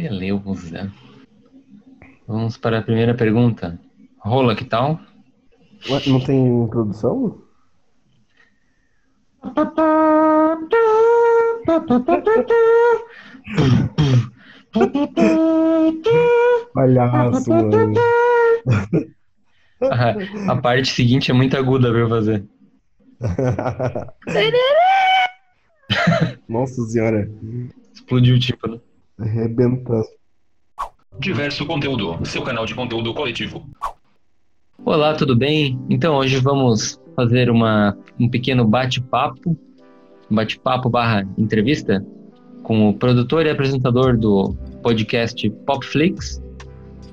Beleza. Vamos para a primeira pergunta. Rola, que tal? Ué, não tem introdução? Palhaço, mano. A, a parte seguinte é muito aguda pra eu fazer. Nossa senhora. Explodiu o tipo, né? Arrebenta. Diverso conteúdo, seu canal de conteúdo coletivo. Olá, tudo bem? Então, hoje vamos fazer uma, um pequeno bate-papo, bate-papo barra entrevista, com o produtor e apresentador do podcast Popflix,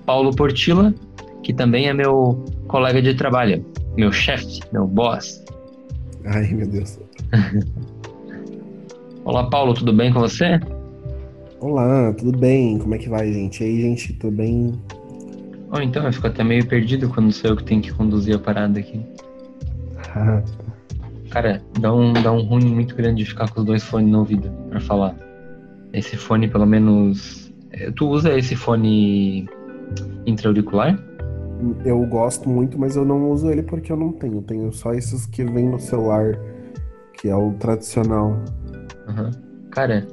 Paulo Portila, que também é meu colega de trabalho, meu chefe, meu boss. Ai, meu Deus. Olá, Paulo, tudo bem com você? Olá, tudo bem? Como é que vai, gente? E aí, gente, tudo bem? Ou então, eu fico até meio perdido quando sou eu que tenho que conduzir a parada aqui. Cara, dá um, dá um ruim muito grande de ficar com os dois fones no ouvido pra falar. Esse fone, pelo menos. eh, Tu usa esse fone intra-auricular? Eu gosto muito, mas eu não uso ele porque eu não tenho. Tenho só esses que vêm no celular, que é o tradicional. Aham. Cara,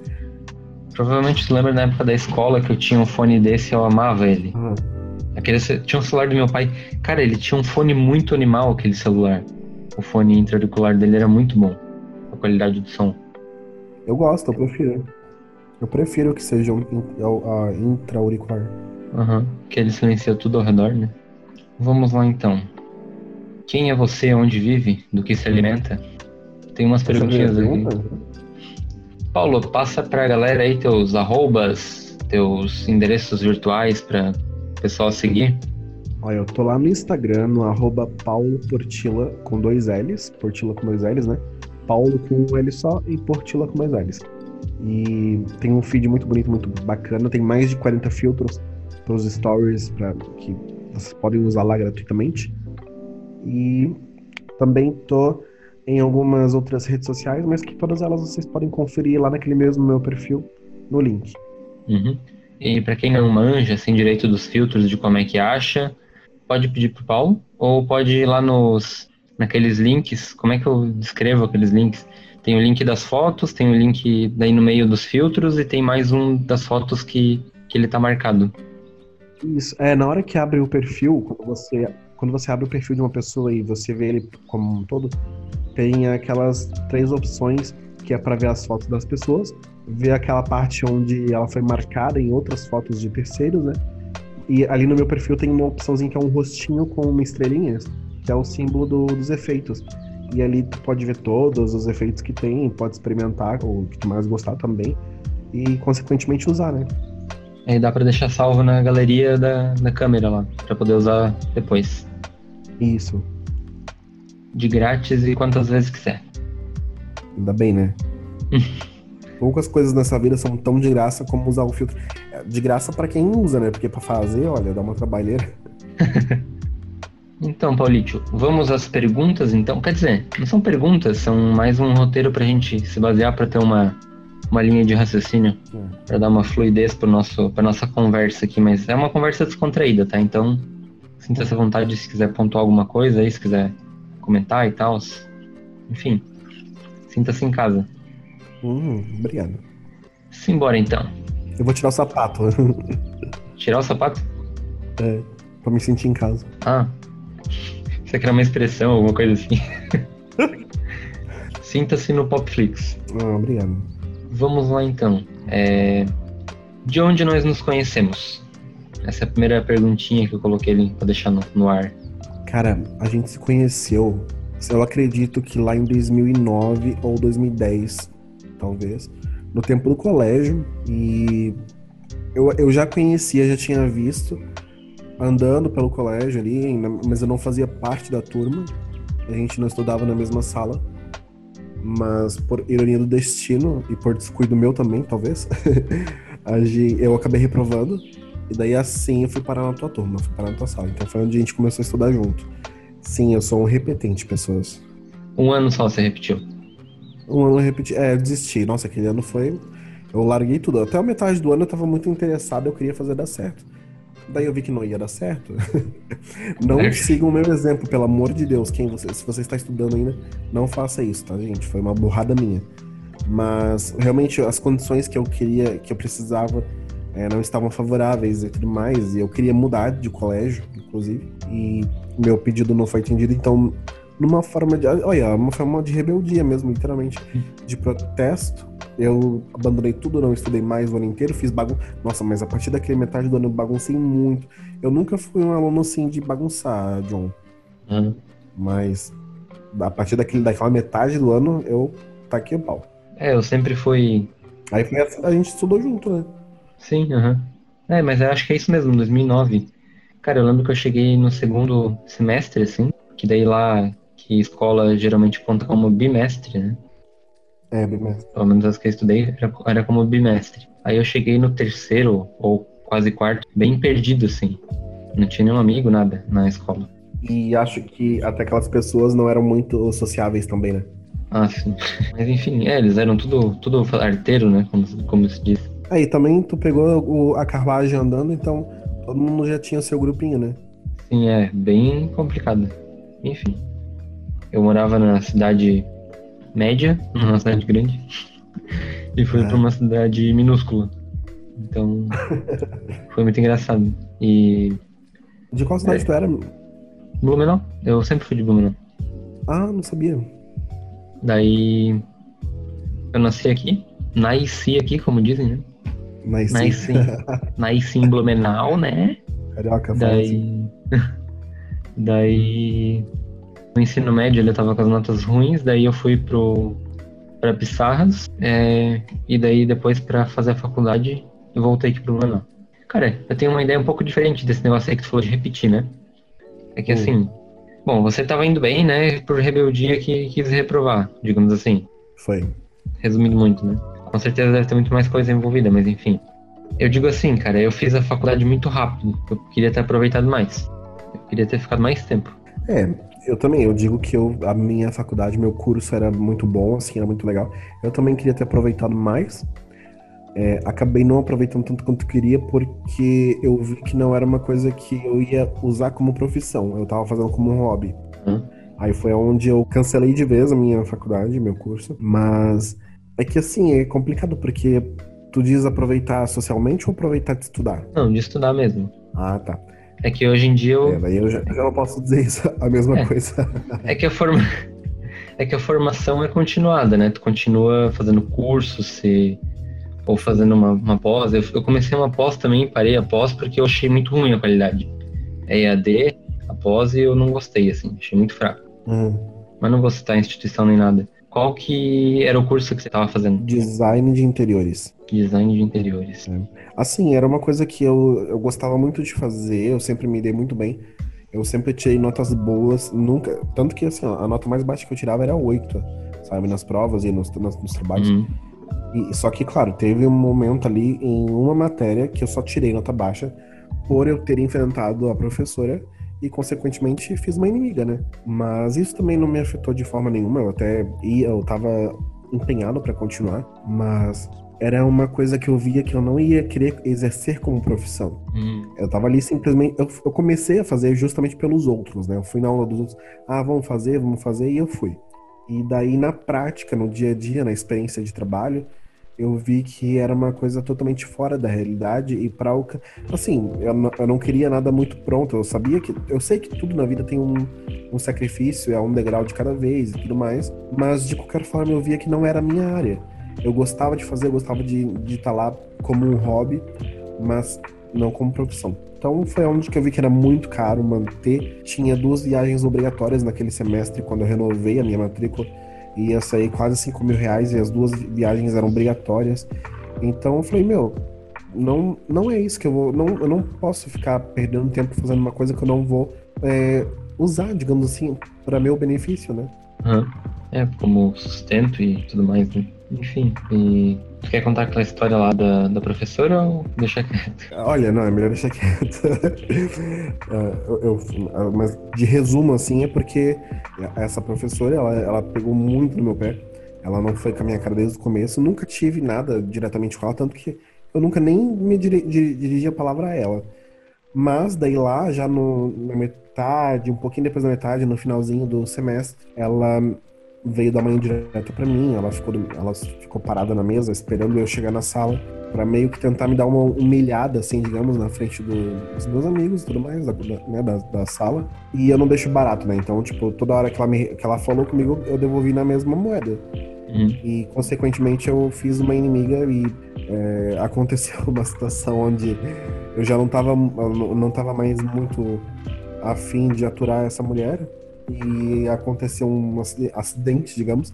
provavelmente tu lembra na época da escola que eu tinha um fone desse e eu amava ele. Ah, Aquele, tinha um celular do meu pai. Cara, ele tinha um fone muito animal, aquele celular. O fone intra-auricular dele era muito bom. A qualidade do som. eu gosto, eu prefiro. Eu prefiro que seja o a intra-auricular. Aham. Que ele silencia tudo ao redor, né? Vamos lá então. Quem é você, onde vive, do que se alimenta? Tem umas Essa é perguntinhas aqui. Paulo, passa pra galera aí teus arrobas, teus endereços virtuais pra pessoal seguir. Olha, eu tô lá no Instagram, no arroba Paulo Portila com dois L's. Portila com dois L's, né? Paulo com um L só e Portila com dois L's. E tem um feed muito bonito, muito bacana. Tem mais de 40 filtros pros stories pra, que vocês podem usar lá gratuitamente. E também tô em algumas outras redes sociais, mas que todas elas vocês podem conferir lá naquele mesmo meu perfil, no link. Uhum. E pra quem não manja, assim, direito dos filtros, de como é que acha, pode pedir pro Paulo, ou pode ir lá nos, naqueles links, como é que eu descrevo aqueles links? Tem o link das fotos, tem o link daí no meio dos filtros, e tem mais um das fotos que, que ele tá marcado. Isso. É, na hora que abre o perfil, quando você, quando você abre o perfil de uma pessoa e você vê ele como um todo, tem aquelas três opções que é para ver as fotos das pessoas, ver aquela parte onde ela foi marcada em outras fotos de terceiros, né? E ali no meu perfil tem uma opçãozinha que é um rostinho com uma estrelinha, que é o símbolo do- dos efeitos. E ali tu pode ver todos os efeitos que tem, pode experimentar o que tu mais gostar também e consequentemente usar, né? Aí dá pra deixar salvo na galeria da, da câmera lá, pra poder usar depois. Isso. De grátis e quantas vezes quiser. Ainda bem, né? Poucas coisas nessa vida são tão de graça como usar o filtro. É, De graça pra quem usa, né? Porque pra fazer, olha, dá uma trabalheira. Então, Paulito, vamos às perguntas então? Quer dizer, não são perguntas, são mais um roteiro pra gente se basear pra ter uma, uma linha de raciocínio, pra dar uma fluidez pro nosso, pra nossa conversa aqui, mas é uma conversa descontraída, tá? Então, sinta-se à vontade se quiser pontuar alguma coisa aí, se quiser comentar e tal. Enfim, sinta-se em casa. Hum, obrigado. Simbora então. Eu vou tirar o sapato Tirar o sapato? pra me sentir em casa. Ah, aqui era uma expressão, alguma coisa assim. Sinta-se no Popflix. Ah, obrigado. Vamos lá então. É, De onde nós nos conhecemos? Essa é a primeira perguntinha que eu coloquei ali pra deixar no, no ar. Cara, a gente se conheceu, eu acredito que lá em 2009 ou 2010, talvez, no tempo do colégio. E eu, eu já conhecia, já tinha visto, andando pelo colégio ali, mas eu não fazia parte da turma. A gente não estudava na mesma sala. Mas por ironia do destino e por descuido meu também, talvez, eu acabei reprovando. E daí assim eu fui parar na tua turma, fui parar na tua sala. Então foi onde a gente começou a estudar junto. Sim, eu sou um repetente, pessoas. Um ano só você repetiu. Um ano eu repeti. É, eu desisti. Nossa, aquele ano foi. Eu larguei tudo. Até a metade do ano eu tava muito interessado, eu queria fazer dar certo. Daí eu vi que não ia dar certo. não é. sigam o meu exemplo, pelo amor de Deus. Quem você, se você está estudando ainda, não faça isso, tá, gente? Foi uma burrada minha. Mas realmente as condições que eu queria, que eu precisava, é, não estavam favoráveis e tudo mais. E eu queria mudar de colégio, inclusive. E meu pedido não foi atendido, então numa forma de. Olha, uma forma de rebeldia mesmo, literalmente. De protesto. Eu abandonei tudo, não estudei mais o ano inteiro, fiz bagunça. Nossa, mas a partir daquele metade do ano eu baguncei muito. Eu nunca fui um aluno assim de bagunçar, John. Uhum. Mas a partir daquele, daquela metade do ano eu taquei o pau. É, eu sempre fui. Aí assim, a gente estudou junto, né? Sim, aham. Uhum. É, mas eu acho que é isso mesmo, 2009. Cara, eu lembro que eu cheguei no segundo semestre, assim, que daí lá que escola geralmente conta como bimestre, né? É, bimestre. Pelo menos as que eu estudei era, como bimestre. Aí eu cheguei no terceiro, ou quase quarto, bem perdido, assim. Não tinha nenhum amigo, nada, na escola. E acho que até aquelas pessoas não eram muito sociáveis também, né? Ah, sim. Mas enfim, é, eles eram tudo, tudo arteiro, né? Como, como se diz. Aí também tu pegou o, a carruagem andando, então todo mundo já tinha seu grupinho, né? Sim, é, bem complicado. Enfim. Eu morava na cidade média, numa cidade grande, e fui é. para uma cidade minúscula. Então, foi muito engraçado. E. De qual cidade é, tu era? Blumenau. Eu sempre fui de Blumenau. Ah, não sabia. Daí. Eu nasci aqui. Nasci aqui, como dizem, né? Nasci. Nasci, nasci em Blumenau, né? Carioca, Daí. Daí no ensino médio ele tava com as notas ruins, daí eu fui pro para Pissarras, é, e daí depois para fazer a faculdade eu voltei aqui pro Manaus. Cara, eu tenho uma ideia um pouco diferente desse negócio aí que tu falou de repetir, né? É que hum. assim, bom, você tava indo bem, né, por rebeldia que quis reprovar, digamos assim. Foi. Resumindo muito, né? Com certeza deve ter muito mais coisa envolvida, mas enfim. Eu digo assim, cara, eu fiz a faculdade muito rápido, eu queria ter aproveitado mais. Eu queria ter ficado mais tempo. É, eu também, eu digo que eu, a minha faculdade, meu curso era muito bom, assim, era muito legal. Eu também queria ter aproveitado mais. É, acabei não aproveitando tanto quanto queria porque eu vi que não era uma coisa que eu ia usar como profissão. Eu tava fazendo como um hobby. Hum. Aí foi onde eu cancelei de vez a minha faculdade, meu curso. Mas é que assim, é complicado porque tu diz aproveitar socialmente ou aproveitar de estudar? Não, de estudar mesmo. Ah, tá. É que hoje em dia eu. É, daí eu já, já não posso dizer isso, a mesma é. coisa. É que a forma. É que a formação é continuada, né? Tu continua fazendo curso, se ou fazendo uma, uma pós. Eu, eu, comecei uma pós também, parei a pós porque eu achei muito ruim a qualidade. É EAD, a pós, e eu não gostei, assim, achei muito fraco. Uhum. Mas não vou citar a instituição nem nada. Qual que era o curso que você estava fazendo? Design de interiores. Design de interiores. É. Assim, era uma coisa que eu, eu gostava muito de fazer, eu sempre me dei muito bem. Eu sempre tirei notas boas, nunca. Tanto que assim, a nota mais baixa que eu tirava era 8, sabe? Nas provas e nos, nos, nos trabalhos. Uhum. E, só que, claro, teve um momento ali em uma matéria que eu só tirei nota baixa por eu ter enfrentado a professora e, consequentemente, fiz uma inimiga, né? Mas isso também não me afetou de forma nenhuma. Eu até ia, eu tava empenhado para continuar, mas era uma coisa que eu via que eu não ia querer exercer como profissão. Hum. Eu tava ali simplesmente. Eu, eu, comecei a fazer justamente pelos outros, né? Eu fui na aula dos outros, ah, vamos fazer, vamos fazer, e eu fui. E daí, na prática, no dia a dia, na experiência de trabalho, eu vi que era uma coisa totalmente fora da realidade e para o assim eu não, eu não queria nada muito pronto eu sabia que eu sei que tudo na vida tem um, um sacrifício é um degrau de cada vez e tudo mais mas de qualquer forma eu via que não era a minha área. Eu gostava de fazer eu gostava de estar tá lá como um hobby mas não como profissão. Então foi onde que eu vi que era muito caro manter. Tinha duas viagens obrigatórias naquele semestre quando eu renovei a minha matrícula ia sair quase 5 mil reais e as duas viagens eram obrigatórias. Então eu falei, meu, não, não é isso que eu vou. Não, eu não posso ficar perdendo tempo fazendo uma coisa que eu não vou é, usar, digamos assim, para meu benefício, né? Uhum. É, como sustento e tudo mais, né? Enfim, e Tu quer contar aquela história lá da, da professora ou deixar quieto? Olha, não, é melhor deixar quieto. É, eu, eu, mas de resumo, assim, é porque essa professora, ela, ela pegou muito no meu pé. Ela não foi com a minha cara desde o começo. Nunca tive nada diretamente com ela, tanto que eu nunca nem me diri dirigi a palavra a ela. Mas daí lá, já no, na metade, um pouquinho depois da metade, no finalzinho do semestre, ela veio da manhã direto para mim. Ela ficou, ela ficou parada na mesa, esperando eu chegar na sala, para meio que tentar me dar uma humilhada, assim, digamos, na frente do, dos meus amigos e tudo mais, da, né, da, da, sala. E eu não deixo barato, né? Então, tipo, toda hora que ela, me, que ela falou comigo, eu devolvi na mesma moeda. Uhum. E, consequentemente, eu fiz uma inimiga e é, aconteceu uma situação onde eu já não tava, não tava mais muito afim de aturar essa mulher e aconteceu um acidente, digamos.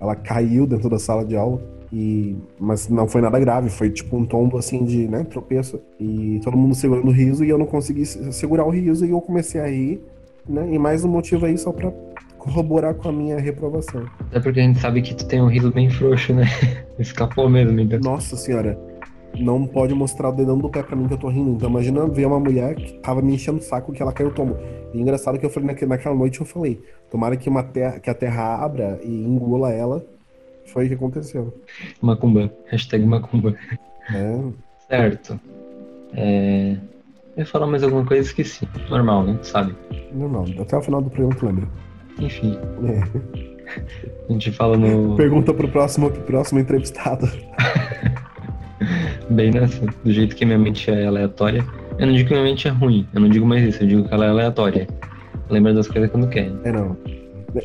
Ela caiu dentro da sala de aula e mas não foi nada grave, foi tipo um tombo assim de, né, tropeço e todo mundo segurando o riso e eu não consegui segurar o riso e eu comecei a rir, né? E mais um motivo aí só para corroborar com a minha reprovação. É porque a gente sabe que tu tem um riso bem frouxo, né? Escapou mesmo, então. Nossa senhora não pode mostrar o dedão do pé pra mim que eu tô rindo. Então imagina ver uma mulher que tava me enchendo o saco que ela caiu tombo. E engraçado que eu falei naquela, naquela noite, eu falei, tomara que, uma terra, que a terra abra e engula ela. Foi o que aconteceu. Macumba. Hashtag Macumba. É. Certo. É... Eu ia falar mais alguma coisa e esqueci. Normal, né? Sabe? Normal. Até o final do programa tu lembra. Enfim. É. A gente fala no. Pergunta pro próximo, pro próximo entrevistado. Bem nessa, do jeito que minha mente é aleatória. Eu não digo que minha mente é ruim, eu não digo mais isso, eu digo que ela é aleatória. Lembra das coisas quando quer. É, não.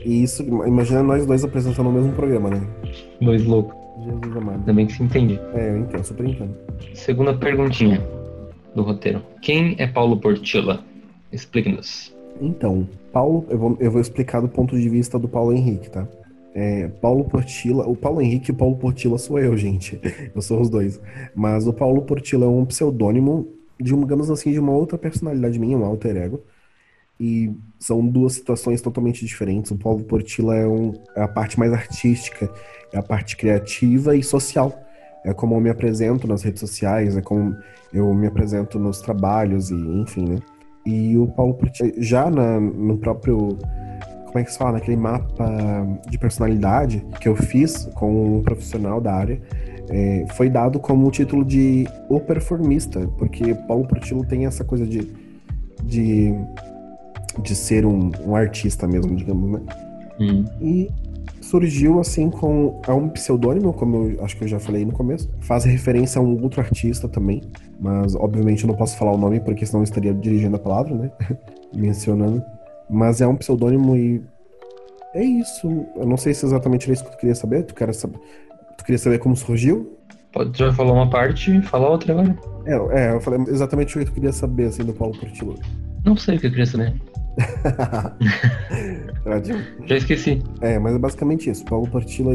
E isso, imagina nós dois apresentando o mesmo programa, né? Dois loucos. Jesus amado. Ainda bem que se entende. É, eu entendo, super entendo. Segunda perguntinha do roteiro. Quem é Paulo Portilla? Explique-nos. Então, Paulo, eu vou, eu vou explicar do ponto de vista do Paulo Henrique, tá? É, Paulo Portila, o Paulo Henrique e o Paulo Portila sou eu, gente. Eu sou os dois. Mas o Paulo Portila é um pseudônimo, de, digamos assim, de uma outra personalidade minha, um alter ego. E são duas situações totalmente diferentes. O Paulo Portila é, um, é a parte mais artística, é a parte criativa e social. É como eu me apresento nas redes sociais, é como eu me apresento nos trabalhos e enfim, né? E o Paulo Portila, já na, no próprio como é que se fala, naquele mapa de personalidade que eu fiz com um profissional da área, é, foi dado como o título de O Performista, porque Paulo Portillo tem essa coisa de, de, de ser um, um artista mesmo, digamos, né? Hum. E surgiu assim com é um pseudônimo, como eu acho que eu já falei no começo. Faz referência a um outro artista também, mas obviamente eu não posso falar o nome porque senão eu estaria dirigindo a palavra, né? Mencionando. Mas é um pseudônimo e. É isso. Eu não sei se exatamente era isso que tu queria saber. Tu, quer saber... tu queria saber como surgiu? Pode já falar uma parte fala outra agora. É, é, eu falei exatamente o que tu queria saber, assim, do Paulo Portillo. Não sei o que eu queria saber. já esqueci. É, mas é basicamente isso. Paulo Portilla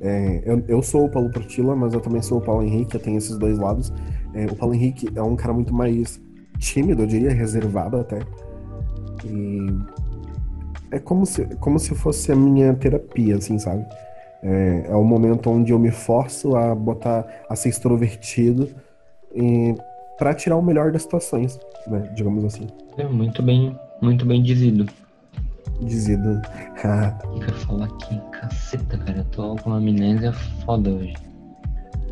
é, eu, eu sou o Paulo Portilla, mas eu também sou o Paulo Henrique, eu tenho esses dois lados. É, o Paulo Henrique é um cara muito mais tímido, eu diria, reservado até. E é como se, como se fosse a minha terapia, assim, sabe? É, é o momento onde eu me forço a botar, a ser extrovertido e para tirar o melhor das situações, né? Digamos assim. É muito bem, muito bem dizido. Dizido. Eu quero falar aqui, caceta, cara. Eu tô com uma amnésia foda hoje.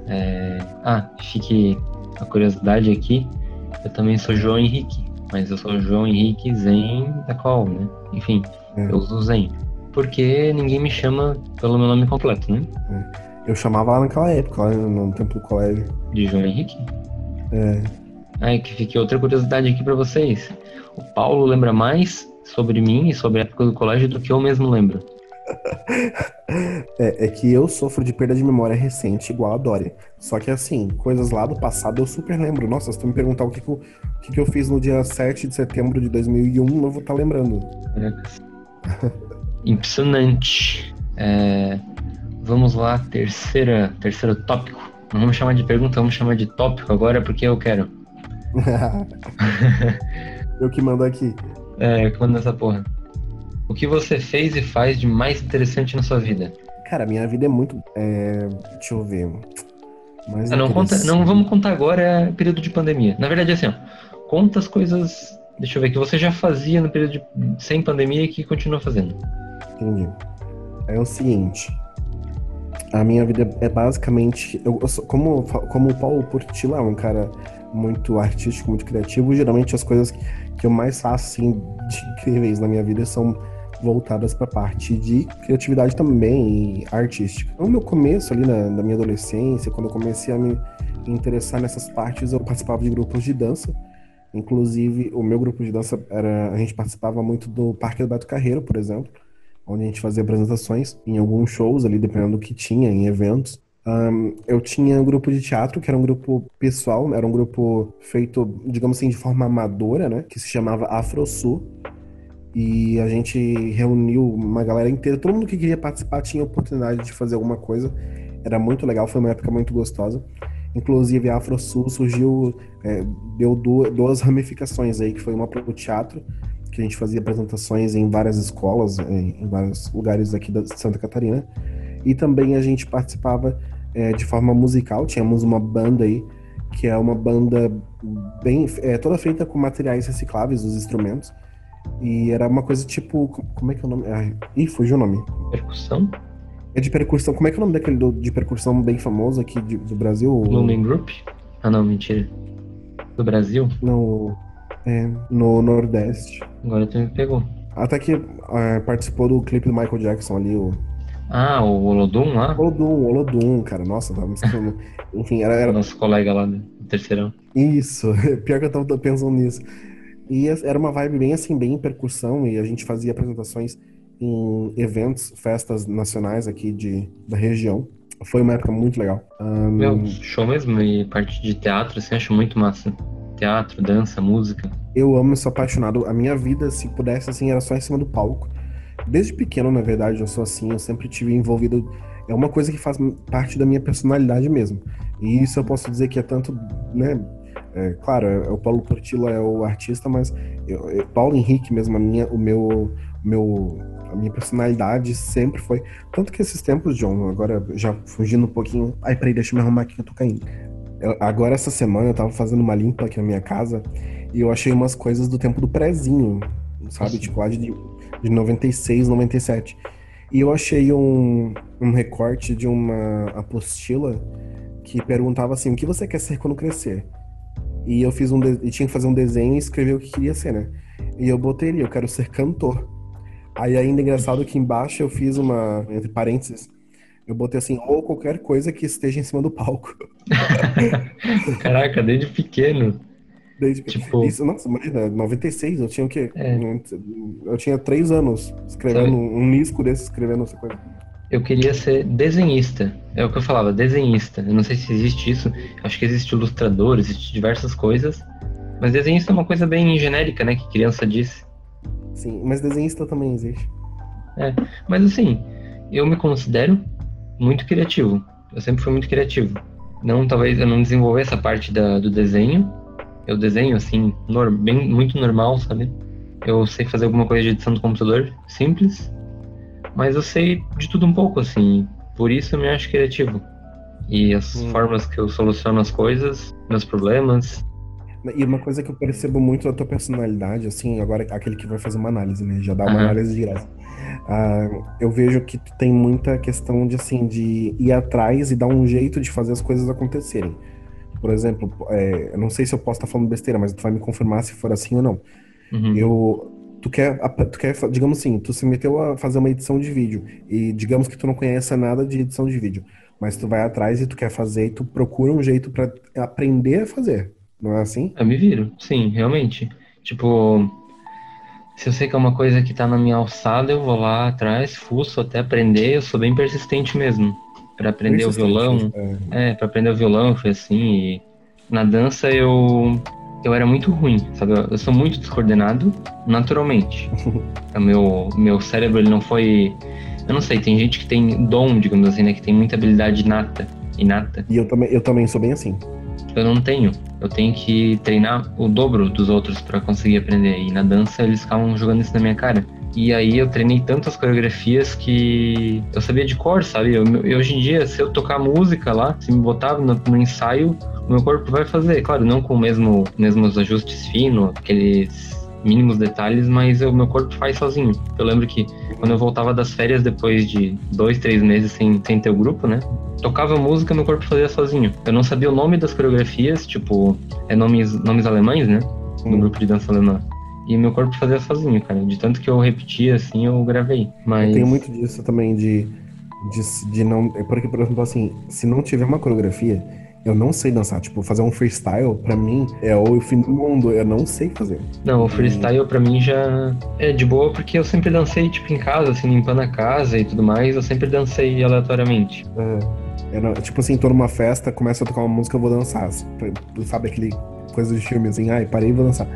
É... Ah, fique a curiosidade aqui. Eu também sou João Henrique mas eu sou João Henrique Zen da qual, né? Enfim, é. eu uso Zen. Porque ninguém me chama pelo meu nome completo, né? É. Eu chamava lá naquela época, lá no tempo do colégio. De João Henrique? É. Aí que fique outra curiosidade aqui para vocês. O Paulo lembra mais sobre mim e sobre a época do colégio do que eu mesmo lembro. É, é, que eu sofro de perda de memória recente, igual a Dória. Só que assim, coisas lá do passado eu super lembro. Nossa, se tu me perguntar o que, que, eu, o que, que eu fiz no dia 7 de setembro de 2001, eu vou estar tá lembrando. É. Impressionante. É, vamos lá, terceira, terceiro tópico. Não vamos chamar de pergunta, vamos chamar de tópico agora porque eu quero. eu que mando aqui. É, eu que mando essa porra. O que você fez e faz de mais interessante na sua vida? Cara, minha vida é muito. É... Deixa eu ver. Mais ah, não, conta, não vamos contar agora é período de pandemia. Na verdade, assim, ó, conta as coisas. Deixa eu ver, que você já fazia no período de, sem pandemia e que continua fazendo. Entendi. É o seguinte. A minha vida é basicamente. Eu, eu sou- como, como o Paulo Portila é um cara muito artístico, muito criativo, geralmente as coisas que eu mais faço assim, de incríveis na minha vida são voltadas para parte de criatividade também artística. No meu começo ali na, na minha adolescência, quando eu comecei a me interessar nessas partes, eu participava de grupos de dança. Inclusive, o meu grupo de dança era. A gente participava muito do Parque do Beto Carreiro, por exemplo, onde a gente fazia apresentações em alguns shows ali, dependendo do que tinha, em eventos. Ahn, eu tinha um grupo de teatro, que era um grupo pessoal, era um grupo feito, digamos assim, de forma amadora, né? Que se chamava AfroSul. E a gente reuniu uma galera inteira, todo mundo que queria participar tinha oportunidade de fazer alguma coisa. Era muito legal, foi uma época muito gostosa. Inclusive, a AfroSul surgiu, é, deu du- duas ramificações aí, que foi uma para o teatro, que a gente fazia apresentações em várias escolas, em, em vários lugares aqui da Santa Catarina. E também a gente participava é, de forma musical, tínhamos uma banda aí, que é uma banda bem, é, toda feita com materiais recicláveis, os instrumentos. E era uma coisa tipo, como é que é o nome? Ai, ih, fugiu o nome. Percussão? É de percussão, como é que é o nome daquele do- de percussão bem famoso aqui de- do Brasil? Lumen Group? Ah, não, mentira. Do Brasil? No, é, no Nordeste. Agora tu me pegou. Até que é, participou do clipe do Michael Jackson ali, o Ah, o Olodum lá? Olodum, Olodum, cara. Nossa, tava me esquecendo. Enfim, era, era Nosso colega lá do terceirão. isso. Pior que eu tava pensando nisso. E es- era uma vibe bem assim, bem em percussão, e a gente fazia apresentações em eventos, festas nacionais aqui de, da região. Foi uma época muito legal. Ahn, Meu, show mesmo e parte de teatro, assim, acho muito massa. Teatro, dança, música. Eu amo, sou apaixonado. A minha vida, se pudesse, assim, era só em cima do palco. Desde pequeno, na verdade, eu sou assim, eu sempre tive envolvido. É uma coisa que faz parte da minha personalidade mesmo. E isso eu posso dizer que é tanto, né? É, claro, é- o Paulo Portila é o artista, mas eu, eu- Paulo Henrique mesmo, a minha, o meu, meu, a minha personalidade sempre foi. Tanto que esses tempos, John, agora já fugindo um pouquinho. Ai, peraí, deixa eu me arrumar aqui que eu tô caindo. Eu- agora, essa semana, eu tava fazendo uma limpa aqui na minha casa e eu achei umas coisas do tempo do prezinho, sabe? Tipo, lá de, de 96, 97. E eu achei um, um recorte de uma apostila que perguntava assim: o que você quer ser quando crescer? E eu fiz um. de- E tinha que fazer um desenho e escrever o que queria ser, né? E eu botei ali: eu quero ser cantor. Aí ainda é engraçado que embaixo eu fiz uma. Entre parênteses. Eu botei assim, ou qualquer coisa que esteja em cima do palco. Caraca, desde pequeno. Desde... Tipo- Isso, nossa, imagina, 96, eu tinha o quê? É. Eu tinha três anos escrevendo Sabe? um disco desse, escrevendo essa coisa. Eu queria ser desenhista. É o que eu falava, desenhista. Eu não sei se existe isso. Acho que existe ilustrador, existe diversas coisas. Mas desenhista é uma coisa bem genérica, né? Que criança disse. Sim, mas desenhista também existe. Mas assim, eu me considero muito criativo. Eu sempre fui muito criativo. Não, talvez eu não desenvolver essa parte da, do desenho. Eu desenho assim, nor- bem, muito normal, sabe? Eu sei fazer alguma coisa de edição do computador, simples. Mas eu sei de tudo um pouco, assim. Por isso eu me acho criativo. E as Hum. formas que eu soluciono as coisas, meus problemas. E uma coisa que eu percebo muito da tua personalidade, assim, agora aquele que vai fazer uma análise, né? Já dá uma Aham. análise direta. Ah, eu vejo que tu tem muita questão de, assim, de ir atrás e dar um jeito de fazer as coisas acontecerem. Por exemplo, é, eu não sei se eu posso estar falando besteira, mas tu vai me confirmar se for assim ou não. Uhum. Eu, tu quer, tu quer, digamos assim, tu se meteu a fazer uma edição de vídeo e digamos que tu não conhece nada de edição de vídeo, mas tu vai atrás e tu quer fazer e tu procura um jeito pra aprender a fazer, não é assim? Eu me viro, sim, realmente. Tipo, se eu sei que é uma coisa que tá na minha alçada, eu vou lá atrás, fuço até aprender. Eu sou bem persistente mesmo. Pra aprender o violão. é. É, pra aprender o violão foi assim. E na dança eu eu era muito ruim, sabe? Eu, sou muito descoordenado naturalmente. o meu meu cérebro ele não foi, eu não sei, tem gente que tem dom, digamos assim, né, que tem muita habilidade inata, inata. E eu também, eu também sou bem assim. Eu não tenho. Eu tenho que treinar o dobro dos outros pra conseguir aprender. E na dança eles ficavam jogando isso na minha cara. E aí eu treinei tantas coreografias que eu sabia de cor, sabe? Eu, eu- hoje em dia, se eu tocar música lá, se me botar no, no ensaio, o meu corpo vai fazer. Claro, não com o mesmo mesmos ajustes finos, aqueles mínimos detalhes, mas o meu corpo faz sozinho. Eu lembro que quando eu voltava das férias depois de dois, três meses sem, sem ter o grupo, né? Tocava música, meu corpo fazia sozinho. Eu não sabia o nome das coreografias, tipo, é nomes, nomes alemães, né? No grupo de dança alemã. E meu corpo fazia sozinho, cara. De tanto que eu repetia, assim, eu gravei. Mas... Eu tenho muito disso também, de, de, de não... Porque, por exemplo, assim, se não tiver uma coreografia, eu não sei dançar. Tipo, fazer um freestyle, pra mim, é o fim do mundo. Eu não sei fazer. Não, o freestyle pra mim já é de boa, porque eu sempre dancei, tipo, em casa, assim, limpando a casa e tudo mais. Eu sempre dancei aleatoriamente. É, não, tipo assim, tô numa festa, começa a tocar uma música, eu vou dançar. Sabe aquele coisa de filme, assim, ai, parei e vou dançar.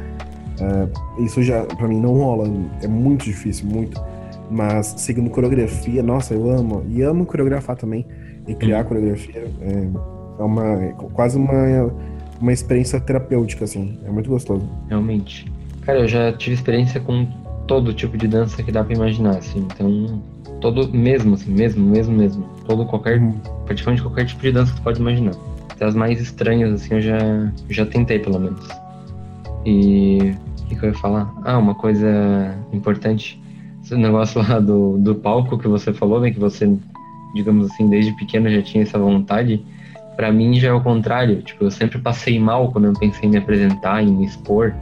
Uh, isso já, pra mim, não rola. É muito difícil, muito. Mas seguindo coreografia, nossa, eu amo. E amo coreografar também. E criar uhum. coreografia. É, é uma é quase uma, uma experiência terapêutica, assim. É muito gostoso. Realmente. Cara, eu já tive experiência com todo tipo de dança que dá pra imaginar, assim. Então, todo mesmo, assim, mesmo, mesmo, mesmo. Todo qualquer, uhum. praticamente qualquer tipo de dança que tu pode imaginar. Até as mais estranhas, assim, eu já, já tentei, pelo menos. E o que, que eu ia falar? Ah, uma coisa importante. Esse negócio lá do, do palco que você falou, né? Que você, digamos assim, desde pequeno já tinha essa vontade para mim já é o contrário. Tipo, eu sempre passei mal quando eu pensei em me apresentar, em me expor.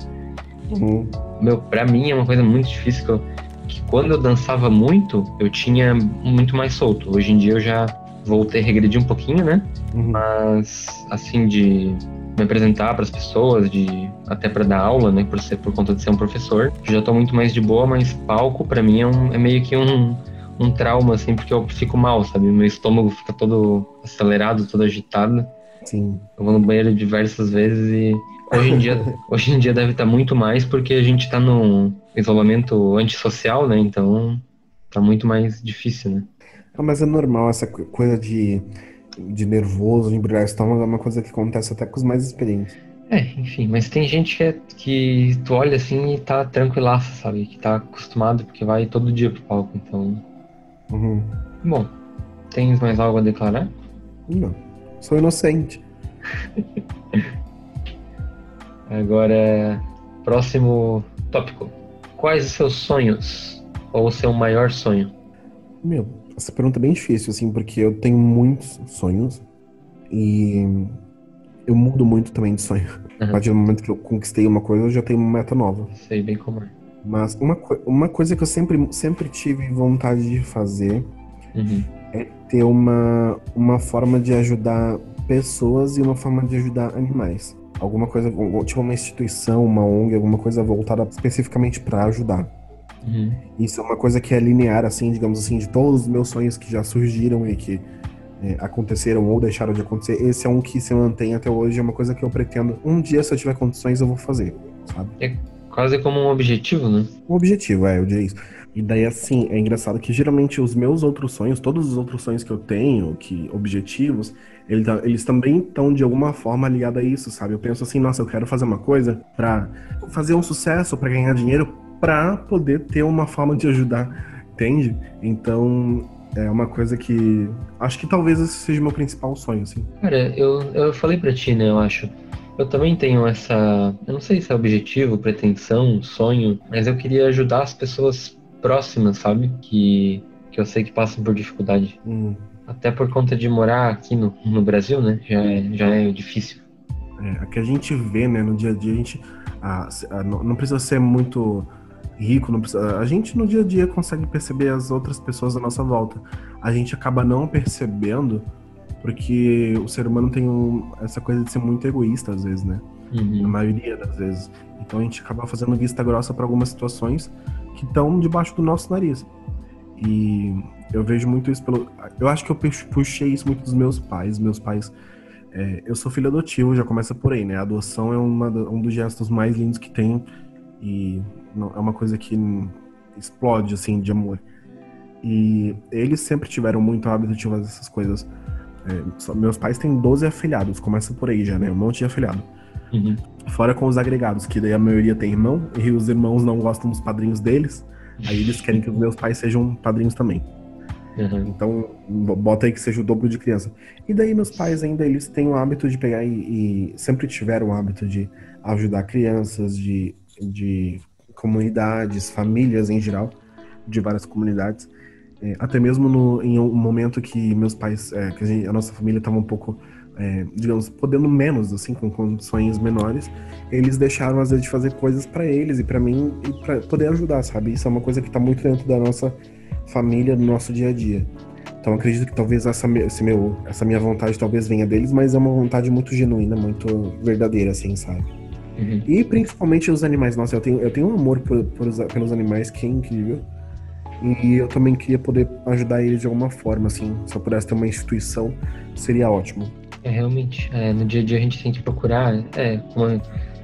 Uhum. Meu, para mim é uma coisa muito difícil que, eu, que, quando eu dançava muito, eu tinha muito mais solto. Hoje em dia eu já voltei a regredir um pouquinho, né? Uhum. Mas assim de me apresentar para as pessoas, de até para dar aula, né, por ser por conta de ser um professor, já tô muito mais de boa, mas palco para mim é, um, é meio que um um trauma, assim, porque eu fico mal, sabe? Meu estômago fica todo acelerado, todo agitado. Sim. Eu vou no banheiro diversas vezes e hoje em dia, hoje em dia deve estar muito mais porque a gente está num isolamento antissocial, né? Então tá muito mais difícil, né? Ah, mas é normal essa coisa de, de nervoso, de embrulhar estômago, é uma coisa que acontece até com os mais experientes. É, enfim, mas tem gente que, é, que tu olha assim e tá tranquilaça, sabe? Que tá acostumado porque vai todo dia pro palco, então Uhum. Bom, tens mais algo a declarar? Não. Sou inocente. Agora, próximo tópico. Quais os seus sonhos? Ou o seu maior sonho? Meu, essa pergunta é bem difícil, assim, porque eu tenho muitos sonhos e eu mudo muito também de sonho. Uhum. A partir do momento que eu conquistei uma coisa, eu já tenho uma meta nova. Sei bem como é. Mas uma, uma coisa que eu sempre, sempre tive vontade de fazer uhum. é ter uma, uma forma de ajudar pessoas e uma forma de ajudar animais. Alguma coisa, tipo uma instituição, uma ONG, alguma coisa voltada especificamente para ajudar. Uhum. Isso é uma coisa que é linear, assim, digamos assim, de todos os meus sonhos que já surgiram e que é, aconteceram ou deixaram de acontecer. Esse é um que se mantém até hoje, é uma coisa que eu pretendo. Um dia, se eu tiver condições, eu vou fazer, sabe? É Quase como um objetivo, né? Um objetivo, é, eu diria isso. E daí, assim, é engraçado que geralmente os meus outros sonhos, todos os outros sonhos que eu tenho, que objetivos, eles, eles também estão de alguma forma ligados a isso, sabe? Eu penso assim, nossa, eu quero fazer uma coisa para fazer um sucesso, para ganhar dinheiro, para poder ter uma forma de ajudar, entende? Então, é uma coisa que acho que talvez esse seja o meu principal sonho, assim. Cara, eu, eu falei para ti, né, eu acho eu também tenho essa. Eu não sei se é objetivo, pretensão, sonho, mas eu queria ajudar as pessoas próximas, sabe? Que, que eu sei que passam por dificuldade. Hum. Até por conta de morar aqui no, no Brasil, né? Já é, já é difícil. É, a que a gente vê, né, no dia a dia, a gente. A, a, não precisa ser muito rico, não precisa, a gente no dia a dia consegue perceber as outras pessoas à nossa volta. A gente acaba não percebendo porque o ser humano tem um, essa coisa de ser muito egoísta às vezes, né? Uhum. A maioria das vezes. Então a gente acaba fazendo vista grossa para algumas situações que estão debaixo do nosso nariz. E eu vejo muito isso pelo. Eu acho que eu puxei isso muito dos meus pais. Meus pais. É, eu sou filho adotivo, já começa por aí, né? A adoção é uma, um dos gestos mais lindos que tem. E é uma coisa que explode, assim, de amor. E eles sempre tiveram muito hábito de fazer essas coisas é, meus pais têm 12 afilhados, começa por aí já, né? Um monte de afilhado. Uhum. Fora com os agregados, que daí a maioria tem irmão, e os irmãos não gostam dos padrinhos deles, aí eles querem que os meus pais sejam padrinhos também. Uhum. Então, bota aí que seja o dobro de criança. E daí meus pais ainda, eles têm o hábito de pegar e, e sempre tiveram o hábito de ajudar crianças, de, de comunidades, famílias em geral, de várias comunidades. É, até mesmo no, em um momento que meus pais, é, que a, gente, a, nossa família estava um pouco, é, digamos, podendo menos, assim, com condições menores, eles deixaram às vezes de fazer coisas para eles e para mim e para poder ajudar, sabe? Isso é uma coisa que está muito dentro da nossa família, do nosso dia a dia. Então acredito que talvez essa, esse meu, essa minha vontade talvez venha deles, mas é uma vontade muito genuína, muito verdadeira, assim, sabe? Uhum. E principalmente os animais. Nossa, eu tenho, eu tenho um amor por, por, pelos animais que é incrível. E eu também queria poder ajudar eles de alguma forma, assim. Se eu pudesse ter uma instituição, seria ótimo. É, realmente. É, no dia a dia a gente tem que procurar. É, como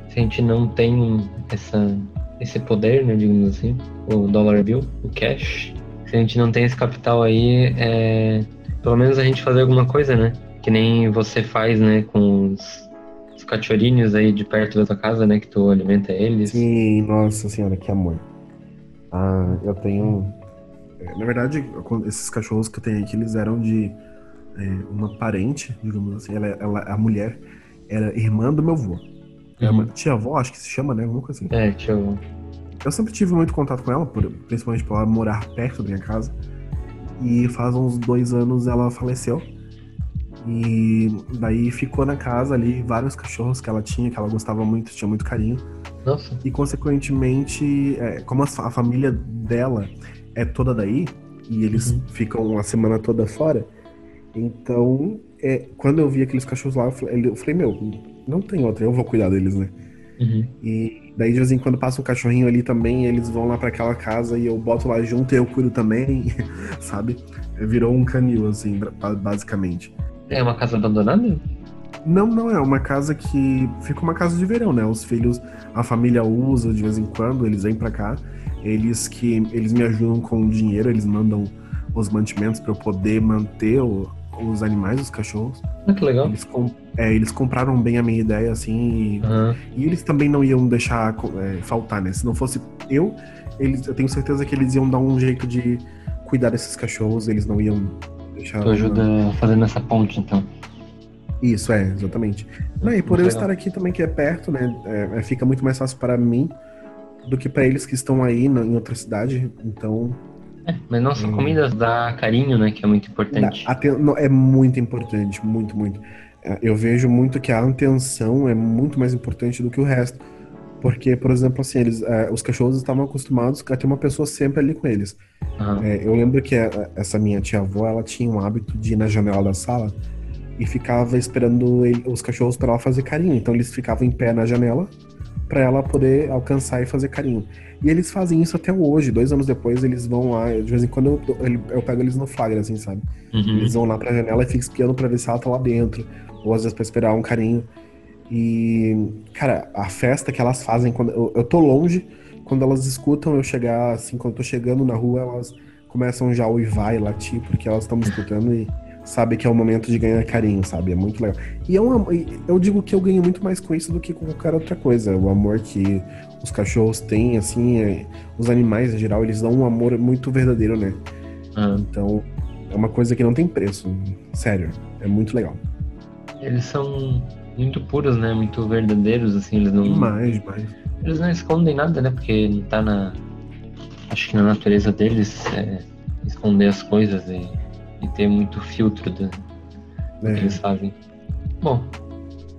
se a gente não tem essa, esse poder, né, digamos assim, o dollar bill, o cash, se a gente não tem esse capital aí, é, pelo menos a gente fazer alguma coisa, né? Que nem você faz, né, com os cachorrinhos aí de perto da tua casa, né, que tu alimenta eles. Sim, nossa senhora, que amor. Ah, eu tenho. É, na verdade, esses cachorros que eu tenho aqui, eles eram de é, uma parente, digamos assim. Ela, ela, a mulher era irmã do meu avô. É uma tia-avó, acho que se chama, né? Alguma coisa assim. É, tia-avó. Eu sempre tive muito contato com ela, principalmente por ela morar perto da minha casa. E faz uns dois anos ela faleceu. E daí ficou na casa ali vários cachorros que ela tinha, que ela gostava muito, tinha muito carinho. Nossa. E consequentemente, é, como a, a, família dela é toda daí, e eles uhum. ficam a semana toda fora, então é, quando eu vi aqueles cachorros lá, eu falei, eu falei, meu, não tem outra, eu vou cuidar deles, né? Uhum. E daí de vez em quando passa um cachorrinho ali também, eles vão lá para aquela casa e eu boto lá junto e eu cuido também, sabe? Virou um canil, assim, basicamente. É uma casa abandonada? Não, não, é uma casa que fica uma casa de verão, né? Os filhos, a família usa de vez em quando, eles vêm para cá. Eles que eles me ajudam com o dinheiro, eles mandam os mantimentos para eu poder manter o, os animais, os cachorros. Ah, que legal. Eles, é, eles compraram bem a minha ideia, assim, e, uhum. e eles também não iam deixar é, faltar, né? Se não fosse eu, eles, eu tenho certeza que eles iam dar um jeito de cuidar desses cachorros, eles não iam Tu ajuda fazendo essa ponte, então. Isso, é, exatamente. Não, e por eu estar aqui também, que é perto, né? É, é, fica muito mais fácil para mim do que para eles que estão aí na, em outra cidade. Então, é, mas nossa hum. comida dá carinho, né? Que é muito importante. Dá, é muito importante, muito, muito. É, eu vejo muito que a atenção é muito mais importante do que o resto. Porque, por exemplo, assim, eles, é, os cachorros estavam acostumados a ter uma pessoa sempre ali com eles. Uhum. É, eu lembro que a, essa minha tia-avó, ela tinha um hábito de ir na janela da sala e ficava esperando ele, os cachorros para ela fazer carinho. Então eles ficavam em pé na janela para ela poder alcançar e fazer carinho. E eles fazem isso até hoje. Dois anos depois, eles vão lá. De vez em quando eu, eu, eu pego eles no flagra, assim, sabe? Uhum. Eles vão lá pra janela e ficam espiando pra ver se ela tá lá dentro. Ou às vezes pra esperar um carinho. E, cara, a festa que elas fazem quando. Eu, eu tô longe, quando elas escutam eu chegar, assim, quando eu tô chegando na rua, elas começam já a uivar e latir, porque elas estão me escutando e sabe que é o momento de ganhar carinho, sabe? É muito legal. E é um, eu digo que eu ganho muito mais com isso do que com qualquer outra coisa. O amor que os cachorros têm, assim, é, os animais em geral, eles dão um amor muito verdadeiro, né? Ah. Então, é uma coisa que não tem preço. Sério, é muito legal. Eles são muito puros, né? Muito verdadeiros, assim, eles não. Demais, demais. Eles não escondem nada, né? Porque não tá na. Acho que na natureza deles é esconder as coisas e e ter muito filtro do é. que eles fazem. Bom,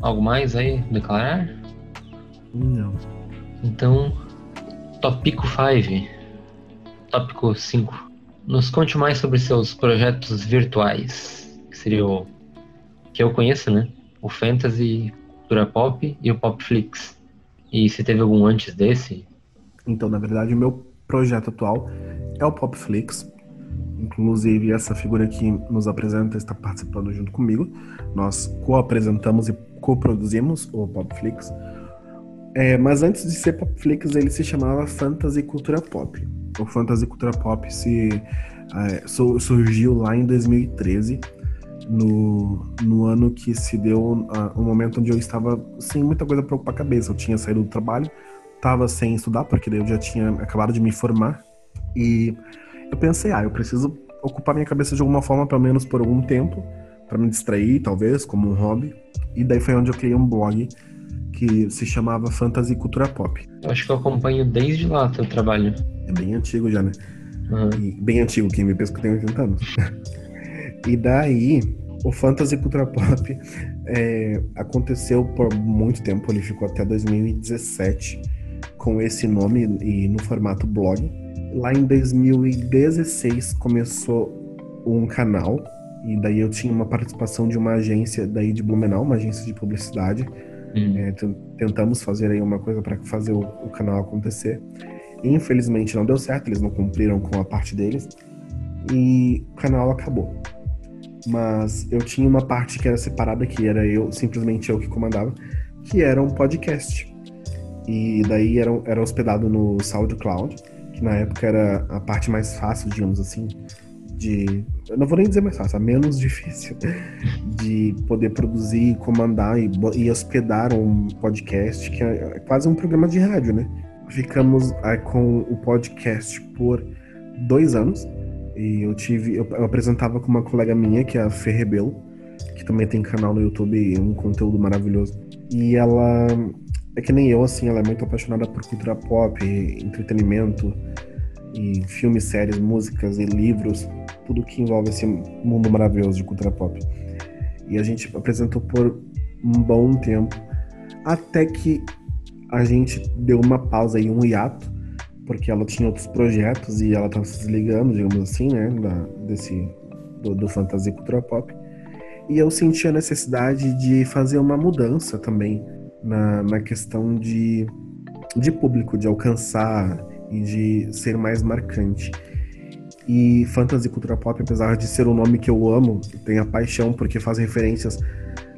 algo mais aí declarar? Não. Então, tópico 5. Tópico 5. Nos conte mais sobre seus projetos virtuais, que seria o que eu conheço, né? O Fantasy, Cultura Pop e o Popflix. E se teve algum antes desse? Então, na verdade, o meu projeto atual é o Popflix, Inclusive, essa figura que nos apresenta está participando junto comigo. Nós co-apresentamos e co-produzimos o Popflix. É, mas antes de ser Popflix, ele se chamava Fantasy Cultura Pop. O Fantasy Cultura Pop se, é, surgiu lá em 2013, no, no ano que se deu uh, um momento onde eu estava sem muita coisa para ocupar a cabeça. Eu tinha saído do trabalho, estava sem estudar, porque daí eu já tinha acabado de me formar. E eu pensei, ah, eu preciso ocupar minha cabeça de alguma forma, pelo menos por algum tempo, para me distrair, talvez, como um hobby. E daí foi onde eu criei um blog que se chamava Fantasy Cultura Pop. Eu acho que eu acompanho desde lá teu trabalho. É bem antigo já, né? Uhum. Bem antigo, quem me pensa que tem 80 anos. e daí, o Fantasy Cultura Pop é, aconteceu por muito tempo, ele ficou até 2017 com esse nome e no formato blog. Lá em 2016 começou um canal e daí eu tinha uma participação de uma agência daí de Blumenau, uma agência de publicidade. Hum. É, tentamos fazer aí uma coisa para fazer o, o, canal acontecer. Infelizmente não deu certo, eles não cumpriram com a parte deles e o canal acabou. Mas eu tinha uma parte que era separada, que era eu, simplesmente eu que comandava, que era um podcast. E daí era, era hospedado no SoundCloud, que na época era a parte mais fácil, digamos assim, de. Eu não vou nem dizer mais fácil, a menos difícil de poder produzir, comandar e, e hospedar um podcast, que é, é quase um programa de rádio, né? Ficamos aí, com o podcast por dois anos. E eu tive. Eu, eu, apresentava com uma colega minha, que é a Fê Rebelo, que também tem canal no YouTube e um conteúdo maravilhoso. E ela. É que nem eu, assim, ela é muito apaixonada por cultura pop, entretenimento, e filmes, séries, músicas e livros tudo que envolve esse mundo maravilhoso de cultura pop. E a gente apresentou por um bom tempo, até que a gente deu uma pausa e um hiato, porque ela tinha outros projetos e ela estava se desligando, digamos assim, né, da, desse do, do fantasia cultura pop. E eu senti a necessidade de fazer uma mudança também na, na questão de, de público, de alcançar e de ser mais marcante. E fantasy cultura pop, apesar de ser um nome que eu amo, tenho a paixão porque faz referências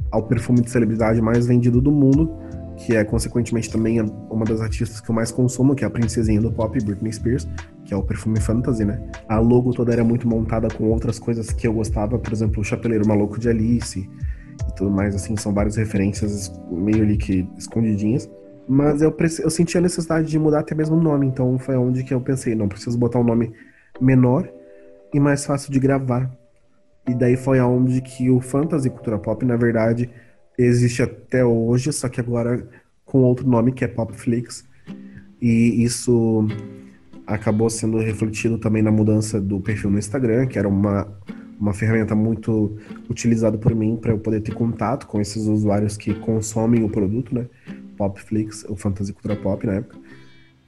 ao perfume de celebridade mais vendido do mundo, que é consequentemente também uma das artistas que eu mais consumo, que é a princesinha do pop, Britney Spears, que é o perfume fantasy, né? A logo toda era muito montada com outras coisas que eu gostava, por exemplo, o Chapeleiro Maluco de Alice e tudo mais, assim, são várias referências meio ali que escondidinhas. Mas eu, eu senti a necessidade de mudar até mesmo o nome, então foi onde que eu pensei, não, preciso botar um nome menor e mais fácil de gravar. E daí foi aonde que o fantasy cultura pop, na verdade, existe até hoje, só que agora com outro nome que é Popflix. E isso acabou sendo refletido também na mudança do perfil no Instagram, que era uma, uma ferramenta muito utilizada por mim para eu poder ter contato com esses usuários que consomem o produto, né? Popflix, o Fantasy Cultura Pop na época.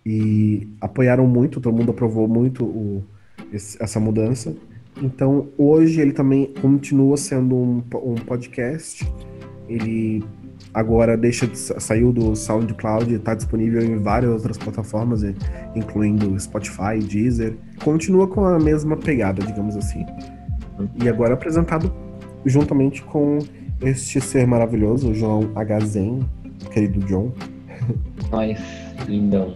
E apoiaram muito, todo mundo aprovou muito o, esse, essa mudança. Então, hoje ele também continua sendo um, um podcast. Ele agora deixa de, saiu do SoundCloud, está disponível em várias outras plataformas, incluindo Spotify, Deezer. Continua com a mesma pegada, digamos assim. E agora apresentado juntamente com este ser maravilhoso, o João Agazen, querido John. Nós, lindão.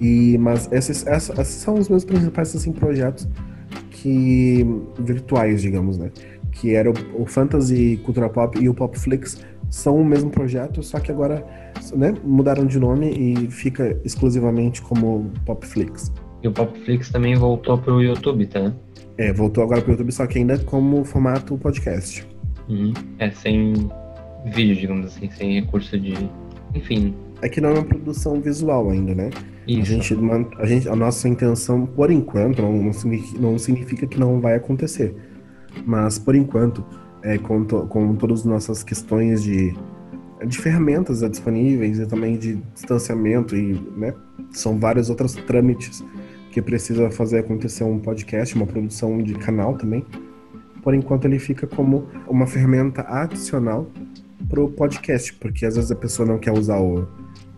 E, mas esses, esses, esses são os meus principais assim, projetos que virtuais, digamos, né? Que era o, o Fantasy Cultura Pop e o Popflix são o mesmo projeto, só que agora né, mudaram de nome e fica exclusivamente como Popflix. E o Popflix também voltou para o YouTube, tá? É, voltou agora para o YouTube, só que ainda como formato podcast. Uhum. É, sem vídeo, digamos assim, sem recurso de. Enfim. É que não é uma produção visual ainda, né? Isso. A gente, a gente, a nossa intenção, por enquanto, não, não, significa, não significa que não vai acontecer. Mas, por enquanto, é, com, to, com todas as nossas questões de, de ferramentas disponíveis e também de distanciamento e, né, são vários outros trâmites que precisa fazer acontecer um podcast, uma produção de canal também. Por enquanto ele fica como uma ferramenta adicional pro podcast, porque às vezes a pessoa não quer usar o,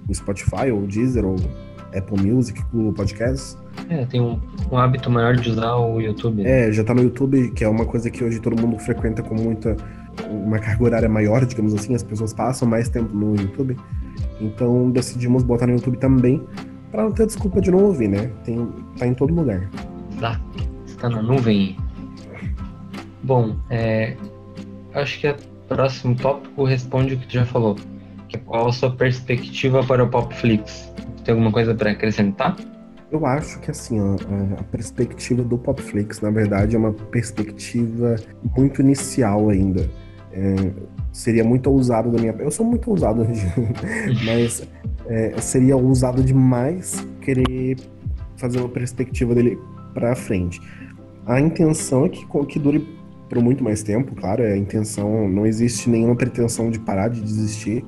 o Spotify ou o Deezer ou Apple Music, Google Podcasts. É, tem um, um, hábito maior de usar o YouTube. Né? É, já tá no YouTube, que é uma coisa que hoje todo mundo frequenta com muita. uma carga horária maior, digamos assim, as pessoas passam mais tempo no YouTube. Então decidimos botar no YouTube também, para não ter desculpa de não ouvir, né? Tem, tá em todo lugar. Exato, está na nuvem. Bom, é, acho que o próximo tópico responde o que tu já falou. Que é qual a sua perspectiva para o Popflix? Tem alguma coisa para acrescentar? Eu acho que assim, ó, a perspectiva do Popflix, na verdade, é uma perspectiva muito inicial ainda. É, seria muito ousado da minha. Eu sou muito ousado, mas é, seria ousado demais querer fazer uma perspectiva dele para frente. A intenção é que, que dure por muito mais tempo, claro. É a intenção não existe nenhuma pretensão de parar de desistir,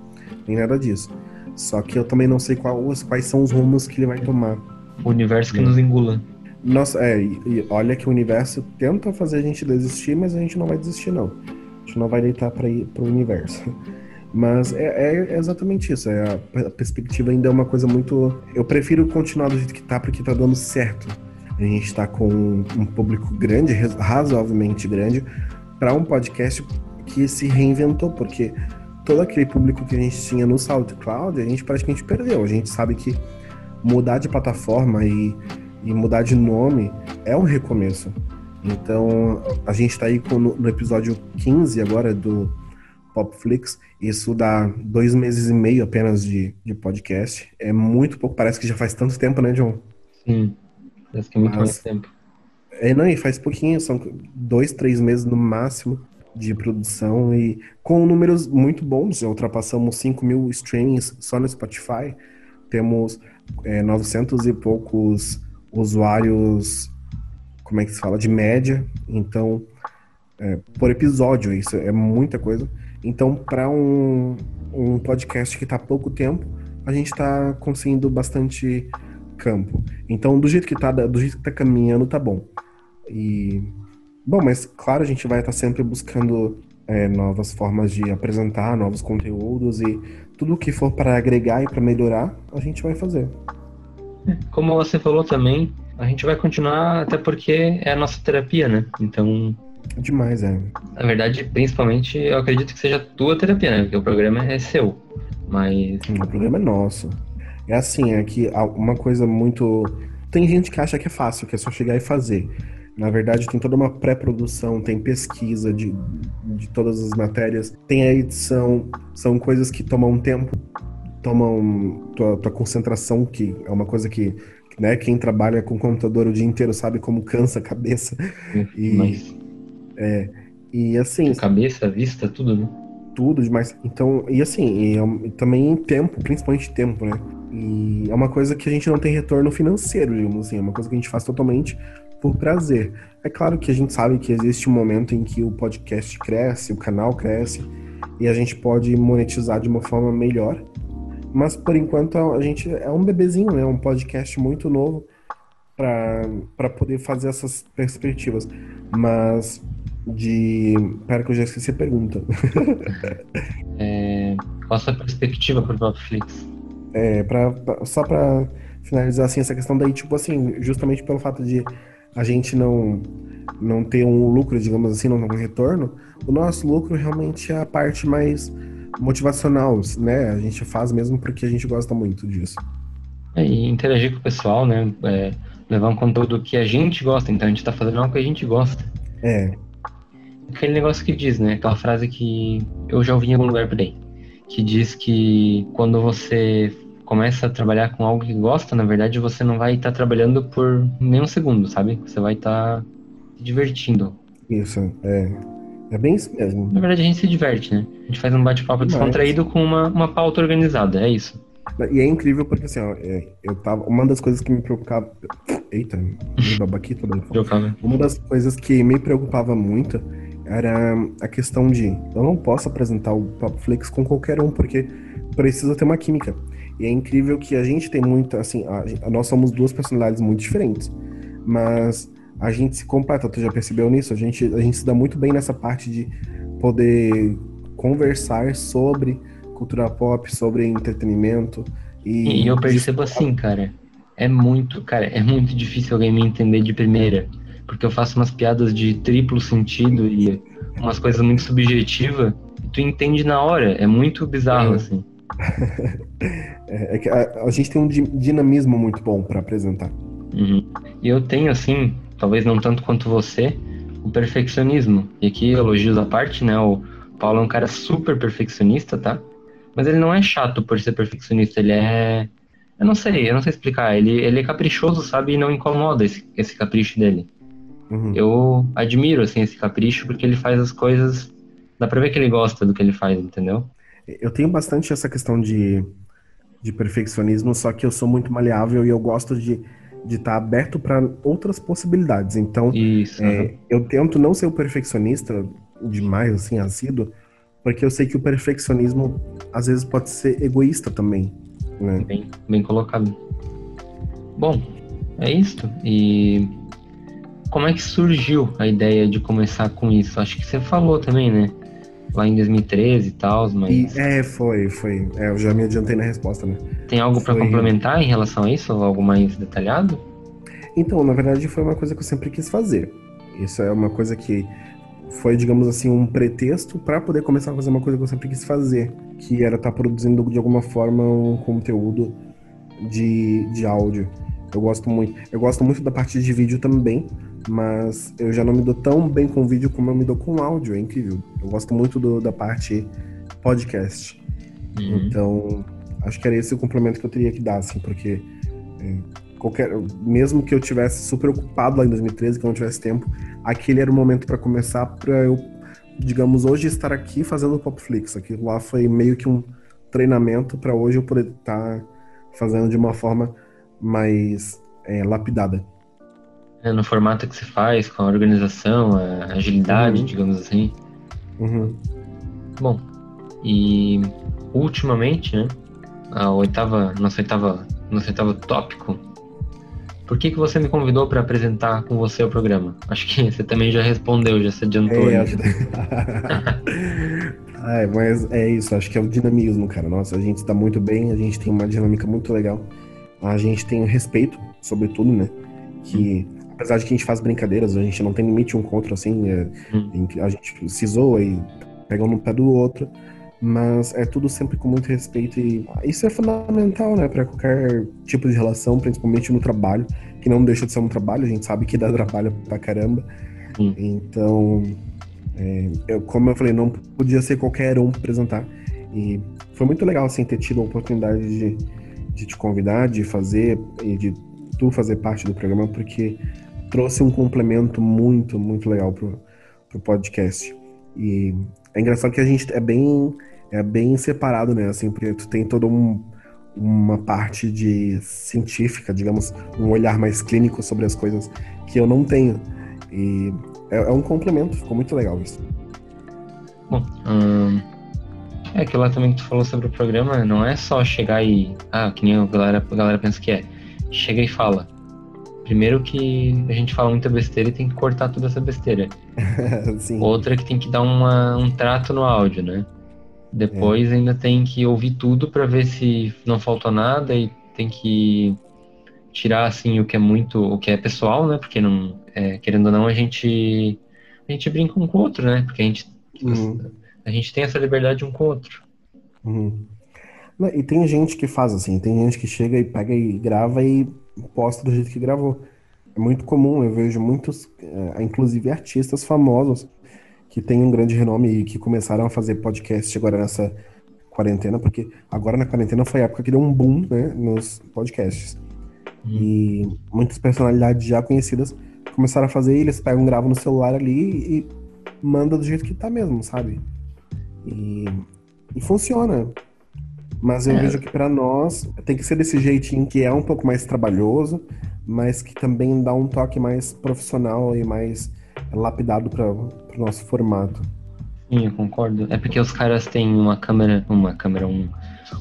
nem nada disso. Só que eu também não sei quais, quais são os rumos que ele vai tomar. O universo que nos engula. Nossa, é, e olha que o universo tenta fazer a gente desistir, mas a gente não vai desistir, não. A gente não vai deitar para ir pro universo. Mas é, é, exatamente isso. É a, a, perspectiva ainda é uma coisa muito. Eu prefiro continuar do jeito que tá, porque tá dando certo. A gente tá com um público grande, razoavelmente grande, para um podcast que se reinventou, porque todo aquele público que a gente tinha no SoundCloud, a gente praticamente perdeu. A gente sabe que mudar de plataforma e, e mudar de nome é um recomeço. Então, a gente está aí com, no, no, episódio 15 agora do Popflix. Isso dá dois meses e meio apenas de, de podcast. É muito pouco, parece que já faz tanto tempo, né, John? Sim, parece que é muito Mas, mais tempo. É, não, e faz pouquinho, são dois, três meses no máximo de produção e com números muito bons. Já ultrapassamos 5 mil streamings só no Spotify. Temos é, 900 e poucos usuários, como é que se fala, de média. Então, é, por episódio, isso é muita coisa. Então, para um, um podcast que está há pouco tempo, a gente está conseguindo bastante campo. Então, do jeito que está do jeito que tá caminhando, tá bom. E Bom, mas claro, a gente vai estar sempre buscando é, novas formas de apresentar, novos conteúdos e tudo que for para agregar e para melhorar, a gente vai fazer. Como você falou também, a gente vai continuar até porque é a nossa terapia, né? Então. Demais, é. Na verdade, principalmente, eu acredito que seja a tua terapia, né? Porque o programa é seu. Mas. O programa é nosso. É assim, é que uma coisa muito. Tem gente que acha que é fácil, que é só chegar e fazer. Na verdade, tem toda uma pré-produção, tem pesquisa de, de todas as matérias, tem a edição, são coisas que tomam tempo, tomam tua, tua concentração, que é uma coisa que, né, quem trabalha com computador o dia inteiro sabe como cansa a cabeça. E, Mas... é, e assim. Cabeça, vista, tudo, né? Tudo demais. Então, e assim, e, e também tempo, principalmente tempo, né? E é uma coisa que a gente não tem retorno financeiro, digamos assim, é uma coisa que a gente faz totalmente por prazer. É claro que a gente sabe que existe um momento em que o podcast cresce, o canal cresce e a gente pode monetizar de uma forma melhor. Mas por enquanto a gente é um bebezinho, né? Um podcast muito novo para poder fazer essas perspectivas. Mas de. Pera que eu já esqueci a pergunta. é... Qual a sua perspectiva para o Netflix? É, pra, pra, só para finalizar assim, essa questão daí, tipo assim, justamente pelo fato de a gente não não ter um lucro, digamos assim, não ter um retorno, o nosso lucro realmente é a parte mais motivacional, né? A gente faz mesmo porque a gente gosta muito disso. É, e interagir com o pessoal, né? É, levar um conteúdo que a gente gosta, então a gente tá fazendo algo que a gente gosta. É. Aquele negócio que diz, né? Aquela frase que eu já ouvi em algum lugar por aí, que diz que quando você começa a trabalhar com algo que gosta, na verdade você não vai estar tá trabalhando por nenhum segundo, sabe? Você vai estar tá se divertindo. Isso, é. É bem isso mesmo. Na verdade a gente se diverte, né? A gente faz um bate-papo descontraído com uma, uma pauta organizada, é isso. E é incrível porque assim, ó, é, eu tava. Uma das coisas que me preocupava. Eita, me babaqui toda Uma das coisas que me preocupava muito era a questão de eu não posso apresentar o Papo Flix com qualquer um, porque precisa ter uma química. E é incrível que a gente tem muito, assim, a, nós somos duas personalidades muito diferentes, mas a gente se completa, tu já percebeu nisso? A gente, a gente se dá muito bem nessa parte de poder conversar sobre cultura pop, sobre entretenimento. E, e eu percebo assim, cara, é muito, cara, é muito difícil alguém me entender de primeira, porque eu faço umas piadas de triplo sentido e umas coisas muito subjetivas, tu entende na hora, é muito bizarro, é. assim. é, é, que a, a, gente tem um dinamismo muito bom para apresentar. Uhum. E eu tenho, assim, talvez não tanto quanto você, o perfeccionismo. E aqui, elogios à parte, né? O Paulo é um cara super perfeccionista, tá? Mas ele não é chato por ser perfeccionista, ele é. Eu não sei, eu não sei explicar. Ele, ele é caprichoso, sabe? E não incomoda esse, esse capricho dele. Uhum. Eu admiro, assim, esse capricho porque ele faz as coisas Dá pra ver que ele gosta do que ele faz, entendeu? Eu tenho bastante essa questão de, de perfeccionismo, só que eu sou muito maleável e eu gosto de de estar tá aberto para outras possibilidades. Então, Isso, é, uhum. eu tento não ser o perfeccionista demais, assim, assíduo, porque eu sei que o perfeccionismo às vezes pode ser egoísta também. Né? Bem, bem colocado. Bom, é isso. E como é que surgiu a ideia de começar com isso? Acho que você falou também, né? Lá em 2013 e tal, mas. E, é, foi, foi. É, eu já me adiantei na resposta, né? Tem algo para complementar em relação a isso? Algo mais detalhado? Então, na verdade, foi uma coisa que eu sempre quis fazer. Isso é uma coisa que foi, digamos assim, um pretexto para poder começar a fazer uma coisa que eu sempre quis fazer, que era estar tá produzindo de alguma forma um conteúdo de, de áudio. Eu gosto muito. Eu gosto muito da parte de vídeo também, mas eu já não me dou tão bem com vídeo como eu me dou com áudio, é incrível. Eu gosto muito do, da parte podcast. Uhum. Então, acho que era esse o complemento que eu teria que dar, assim, porque é, qualquer, mesmo que eu tivesse super ocupado lá em 2013, que eu não tivesse tempo, aquele era o momento para começar, para eu, digamos, hoje estar aqui fazendo o Popflix. Aquilo lá foi meio que um treinamento para hoje eu poder estar tá fazendo de uma forma mais é, lapidada. É, no formato que se faz, com a organização, a agilidade, uhum. digamos assim. Uhum. Bom, e ultimamente, né, a oitava, nossa oitava, nosso oitavo tópico, por que, que você me convidou para apresentar com você o programa? Acho que você também já respondeu, já se adiantou. É, acho... mas é isso, acho que é o dinamismo, cara. Nossa, a gente está muito bem, a gente tem uma dinâmica muito legal. A gente tem respeito, sobretudo, né? Que hum. Apesar de que a gente faz brincadeiras, a gente não tem limite um contra, assim, é, hum. a gente se zoa e pega um no pé do outro mas é tudo sempre com muito respeito e isso é fundamental, né, para qualquer tipo de relação, principalmente no trabalho, que não deixa de ser um trabalho, a gente sabe que dá trabalho pra caramba. Sim. Então, é, eu, como eu falei, não podia ser qualquer um apresentar. E foi muito legal, assim, ter tido a oportunidade de, de te convidar, de fazer e de tu fazer parte do programa, porque trouxe um complemento muito, muito legal pro, pro podcast. E é engraçado que a gente é bem é bem separado, né? Assim, porque tu tem toda um, uma parte de científica, digamos, um olhar mais clínico sobre as coisas que eu não tenho. E é, é um complemento, ficou muito legal isso. Bom, hum, é aquilo lá também que tu falou sobre o programa, não é só chegar e. Ah, que nem a galera, a galera pensa que é. Chega e fala. Primeiro que a gente fala muita besteira e tem que cortar toda essa besteira. Outra que tem que dar uma, um trato no áudio, né? Depois é. ainda tem que ouvir tudo para ver se não faltou nada e tem que tirar assim o que é muito, o que é pessoal, né? Porque não, é, querendo ou não, a gente a gente brinca um com o outro, né? Porque a gente uhum. a gente tem essa liberdade um com o outro. Uhum. E tem gente que faz assim, tem gente que chega e pega e grava e posta do jeito que gravou. É muito comum, eu vejo muitos, é, inclusive artistas famosos, que tem um grande renome e que começaram a fazer podcast agora nessa quarentena, porque agora na quarentena foi a época que deu um boom, né, nos podcasts. Hum. E muitas personalidades já conhecidas começaram a fazer, eles pegam, gravam no celular ali e manda do jeito que tá mesmo, sabe? E, e funciona. Mas eu é. vejo que para nós tem que ser desse jeitinho que é um pouco mais trabalhoso, mas que também dá um toque mais profissional e mais lapidado para o nosso formato. Sim, eu concordo. É porque os caras têm uma câmera, uma câmera, um,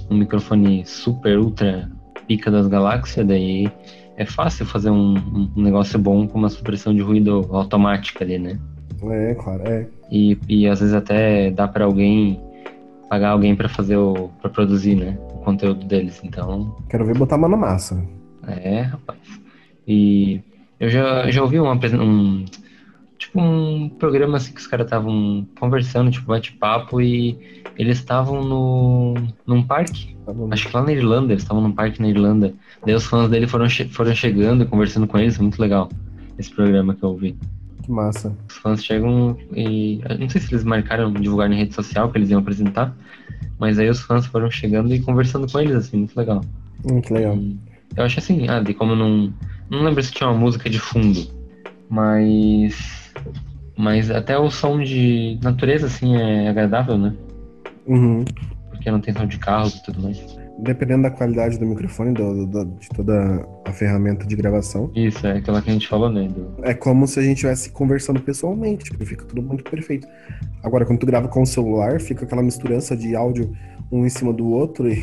um microfone super ultra pica das galáxias, daí é fácil fazer um, um negócio bom com uma supressão de ruído automática ali, né? É, claro, é. E, e às vezes até dá para alguém pagar alguém para fazer o para produzir, né, o conteúdo deles. Então, quero ver botar a mão na massa. É, rapaz. E eu já já ouvi uma um tipo um programa assim que os caras estavam conversando, tipo bate-papo e eles estavam no num parque, acho que lá na Irlanda, eles estavam num parque na Irlanda. Daí os fãs dele foram che foram chegando, conversando com eles, muito legal esse programa que eu ouvi. Que massa. Os fãs chegam e não sei se eles marcaram divulgar na rede social que eles iam apresentar, mas aí os fãs foram chegando e conversando com eles assim, muito legal. Muito legal. E eu acho assim, ah, de como não não lembro se tinha uma música de fundo, mas Mas até o som de natureza, assim, é agradável, né? Uhum. Porque não tem som de carros e tudo mais. Dependendo da qualidade do microfone, do, do- de toda a ferramenta de gravação. Isso, é aquela que a gente falou, né? do- É como se a gente estivesse conversando pessoalmente, tipo, fica tudo muito perfeito. Agora, quando tu grava com o celular, fica aquela misturança de áudio um em cima do outro e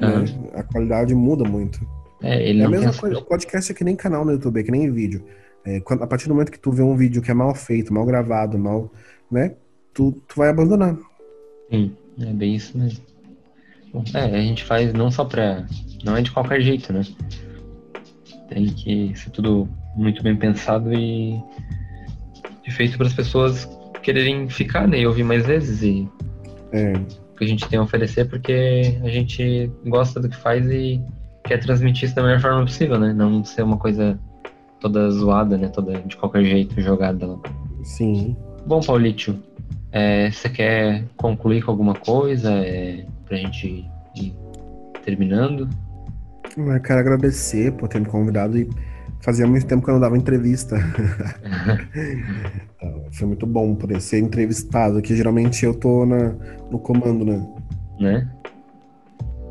né, a qualidade muda muito. É, ele É a mesma coisa, o podcast é que nem canal no YouTube, é que nem vídeo. É, quando- a partir do momento que tu vê um vídeo que é mal feito, mal gravado, mal, né, tu, tu vai abandonar. Sim, é bem isso mesmo. É, a gente faz não só pra. Não é de qualquer jeito, né? Tem que ser tudo muito bem pensado e, e feito para as pessoas quererem ficar, né? E ouvir mais vezes e É, o que a gente tem a oferecer porque a gente gosta do que faz e quer transmitir isso da melhor forma possível, né? Não ser uma coisa toda zoada, né? Toda de qualquer jeito jogada lá. sim. Bom, Paulítio, é, você quer concluir com alguma coisa é, pra gente ir terminando? Eu quero agradecer por ter me convidado e fazia muito tempo que eu não dava entrevista. Ah, Foi muito bom poder ser entrevistado, que geralmente eu tô na, no comando, né? né?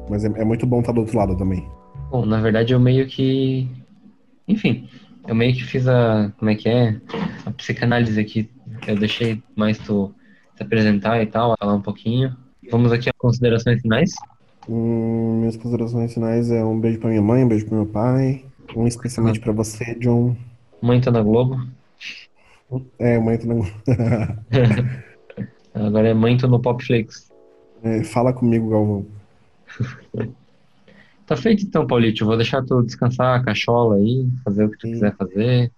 Mas é, é muito bom estar do outro lado também. Bom, na verdade eu meio que. Enfim, eu meio que fiz a. Como é que é? A psicanálise aqui, que eu deixei mais tu se apresentar e tal, falar um pouquinho. Vamos aqui a considerações finais. Hum, minhas considerações finais é um beijo pra minha mãe, um beijo pro meu pai, um especialmente pra você, John. Mãe tá na Globo. É, mãe, tu não... Agora é mãe tô no Popflix. É, fala comigo, Galvão. Tá feito então, Paulito. Eu vou deixar tu descansar a cachola aí, fazer o que tu Sim. quiser fazer.